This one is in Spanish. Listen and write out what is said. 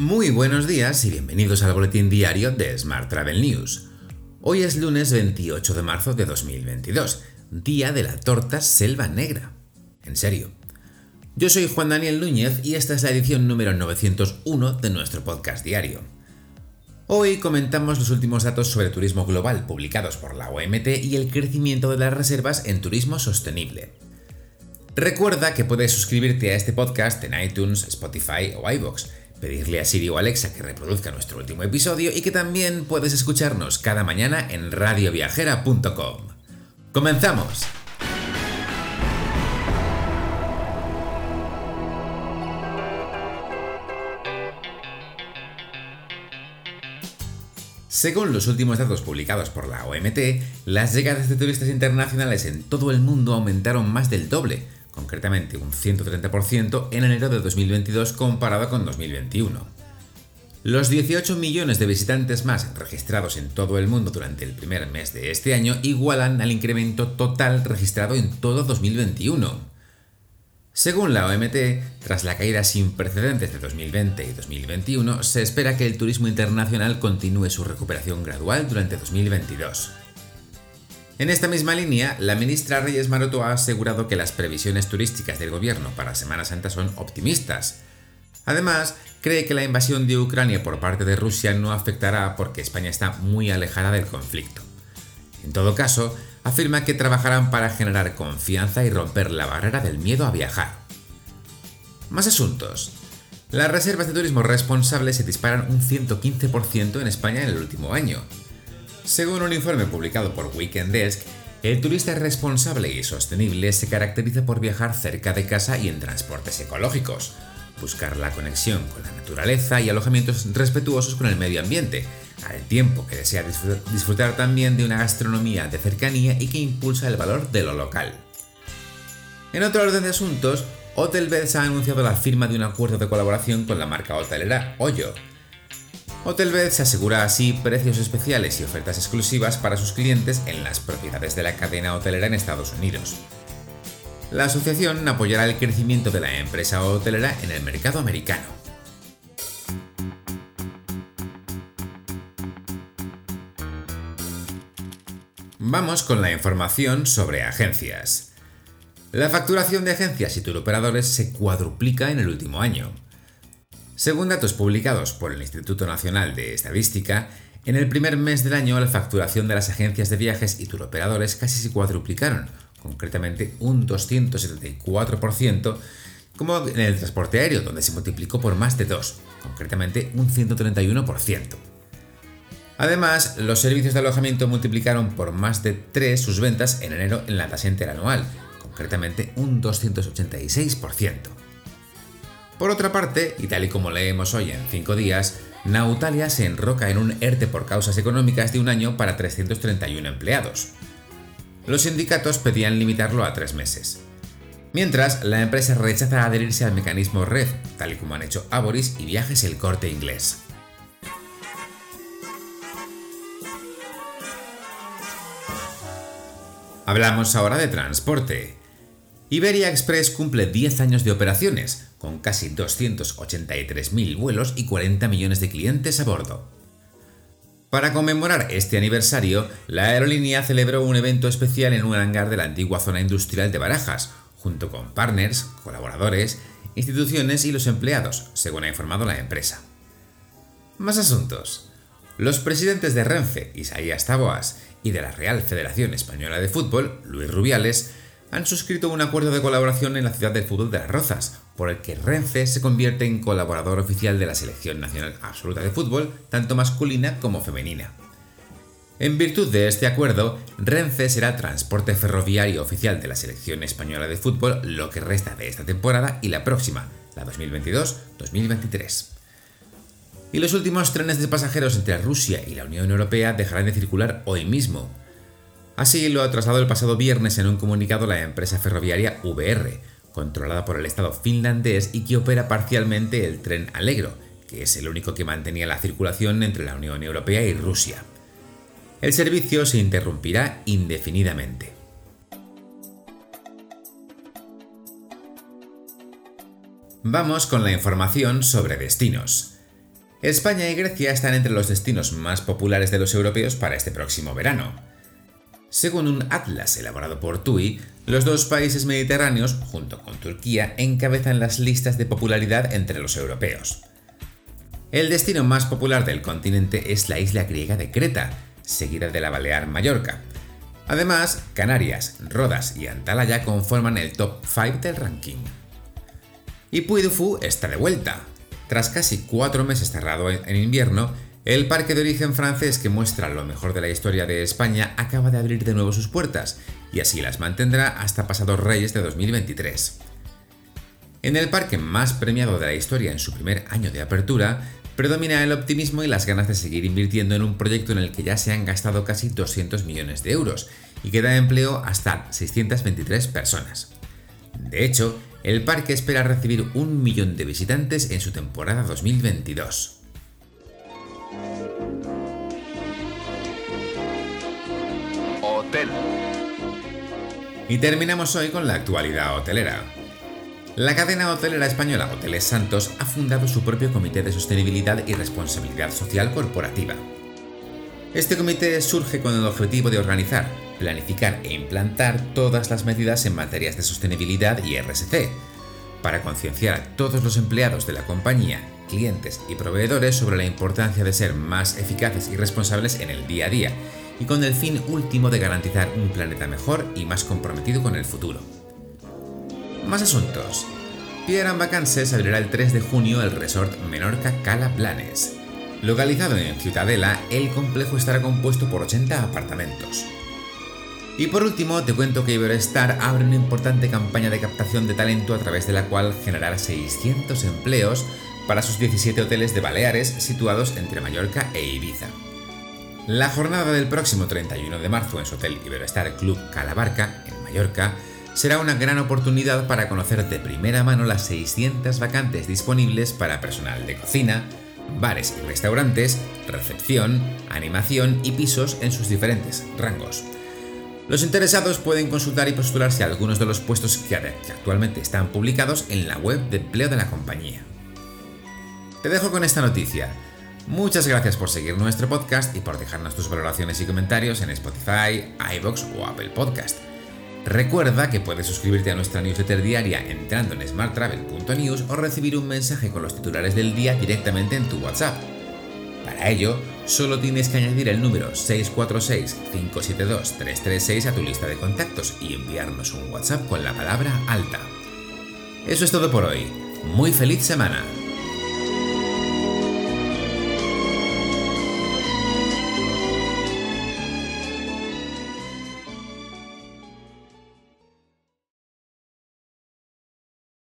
Muy buenos días y bienvenidos al boletín diario de Smart Travel News. Hoy es lunes 28 de marzo de 2022, día de la torta Selva Negra. En serio. Yo soy Juan Daniel Núñez y esta es la edición número 901 de nuestro podcast diario. Hoy comentamos los últimos datos sobre turismo global publicados por la OMT y el crecimiento de las reservas en turismo sostenible. Recuerda que puedes suscribirte a este podcast en iTunes, Spotify o iVoox, pedirle a Siri o Alexa que reproduzca nuestro último episodio y que también puedes escucharnos cada mañana en radioviajera.com. ¡Comenzamos! Según los últimos datos publicados por la OMT, las llegadas de turistas internacionales en todo el mundo aumentaron más del doble, concretamente un 130% en enero de 2022 comparado con 2021. Los 18 millones de visitantes más registrados en todo el mundo durante el primer mes de este año igualan al incremento total registrado en todo 2021. Según la OMT, tras la caída sin precedentes de 2020 y 2021, se espera que el turismo internacional continúe su recuperación gradual durante 2022. En esta misma línea, la ministra Reyes Maroto ha asegurado que las previsiones turísticas del gobierno para Semana Santa son optimistas. Además, cree que la invasión de Ucrania por parte de Rusia no afectará porque España está muy alejada del conflicto. En todo caso, afirma que trabajarán para generar confianza y romper la barrera del miedo a viajar. Más asuntos. Las reservas de turismo responsables se disparan un 115% en España en el último año. Según un informe publicado por Weekend Desk, el turista responsable y sostenible se caracteriza por viajar cerca de casa y en transportes ecológicos, buscar la conexión con la naturaleza y alojamientos respetuosos con el medio ambiente, al tiempo que desea disfrutar también de una gastronomía de cercanía y que impulsa el valor de lo local. En otro orden de asuntos, Hotelbeds ha anunciado la firma de un acuerdo de colaboración con la marca hotelera Hoyo. Hotelbeds asegura así precios especiales y ofertas exclusivas para sus clientes en las propiedades de la cadena hotelera en Estados Unidos. La asociación apoyará el crecimiento de la empresa hotelera en el mercado americano. Vamos con la información sobre agencias. La facturación de agencias y turoperadores se cuadruplica en el último año. Según datos publicados por el Instituto Nacional de Estadística, en el primer mes del año la facturación de las agencias de viajes y turoperadores casi se cuadruplicaron, concretamente un 274%, como en el transporte aéreo, donde se multiplicó por más de 2, concretamente un 131%. Además, los servicios de alojamiento multiplicaron por más de 3 sus ventas en enero en la tasa interanual, concretamente un 286%. Por otra parte, y tal y como leemos hoy en 5 días, Nautalia se enroca en un ERTE por causas económicas de un año para 331 empleados. Los sindicatos pedían limitarlo a 3 meses. Mientras, la empresa rechaza adherirse al mecanismo RED, tal y como han hecho Aboris y Viajes El Corte Inglés. Hablamos ahora de transporte. Iberia Express cumple 10 años de operaciones, con casi 283.000 vuelos y 40 millones de clientes a bordo. Para conmemorar este aniversario, la aerolínea celebró un evento especial en un hangar de la antigua zona industrial de Barajas, junto con partners, colaboradores, instituciones y los empleados, según ha informado la empresa. Más asuntos. Los presidentes de Renfe, Isaías Taboas, y de la Real Federación Española de Fútbol, Luis Rubiales, han suscrito un acuerdo de colaboración en la ciudad del fútbol de Las Rozas, por el que Renfe se convierte en colaborador oficial de la Selección Nacional Absoluta de Fútbol, tanto masculina como femenina. En virtud de este acuerdo, Renfe será transporte ferroviario oficial de la Selección Española de Fútbol lo que resta de esta temporada y la próxima, la 2022-2023 y los últimos trenes de pasajeros entre Rusia y la Unión Europea dejarán de circular hoy mismo. Así lo ha trasladado el pasado viernes en un comunicado la empresa ferroviaria VR, controlada por el Estado finlandés y que opera parcialmente el tren Allegro, que es el único que mantenía la circulación entre la Unión Europea y Rusia. El servicio se interrumpirá indefinidamente. Vamos con la información sobre destinos. España y Grecia están entre los destinos más populares de los europeos para este próximo verano. Según un atlas elaborado por TUI, los dos países mediterráneos, junto con Turquía, encabezan las listas de popularidad entre los europeos. El destino más popular del continente es la isla griega de Creta, seguida de la Balear Mallorca. Además, Canarias, Rodas y Antalya conforman el top 5 del ranking. Y Puy está de vuelta. Tras casi cuatro meses cerrado en invierno, el parque de origen francés que muestra lo mejor de la historia de España acaba de abrir de nuevo sus puertas y así las mantendrá hasta pasados Reyes de 2023. En el parque más premiado de la historia en su primer año de apertura, predomina el optimismo y las ganas de seguir invirtiendo en un proyecto en el que ya se han gastado casi 200 millones de euros y que da empleo hasta 623 personas. De hecho, el parque espera recibir un millón de visitantes en su temporada 2022. Y terminamos hoy con la actualidad hotelera. La cadena hotelera española Hoteles Santos ha fundado su propio Comité de Sostenibilidad y Responsabilidad Social Corporativa. Este comité surge con el objetivo de organizar, planificar e implantar todas las medidas en materias de sostenibilidad y RSC, para concienciar a todos los empleados de la compañía, clientes y proveedores sobre la importancia de ser más eficaces y responsables en el día a día, y con el fin último de garantizar un planeta mejor y más comprometido con el futuro. Más asuntos. Piedra Vacances abrirá el 3 de junio el resort Menorca Cala Planes. Localizado en Ciudadela, el complejo estará compuesto por 80 apartamentos. Y por último, te cuento que Iberostar abre una importante campaña de captación de talento a través de la cual generará 600 empleos para sus 17 hoteles de Baleares situados entre Mallorca e Ibiza. La jornada del próximo 31 de marzo en su hotel Iberostar Club Calabarca, en Mallorca, será una gran oportunidad para conocer de primera mano las 600 vacantes disponibles para personal de cocina, bares y restaurantes, recepción, animación y pisos en sus diferentes rangos. Los interesados pueden consultar y postularse a algunos de los puestos que actualmente están publicados en la web de empleo de la compañía. Te dejo con esta noticia. Muchas gracias por seguir nuestro podcast y por dejarnos tus valoraciones y comentarios en Spotify, iBox o Apple Podcast. Recuerda que puedes suscribirte a nuestra newsletter diaria entrando en smarttravel.news o recibir un mensaje con los titulares del día directamente en tu WhatsApp. Para ello, solo tienes que añadir el número 646-572-336 a tu lista de contactos y enviarnos un WhatsApp con la palabra alta. Eso es todo por hoy. Muy feliz semana.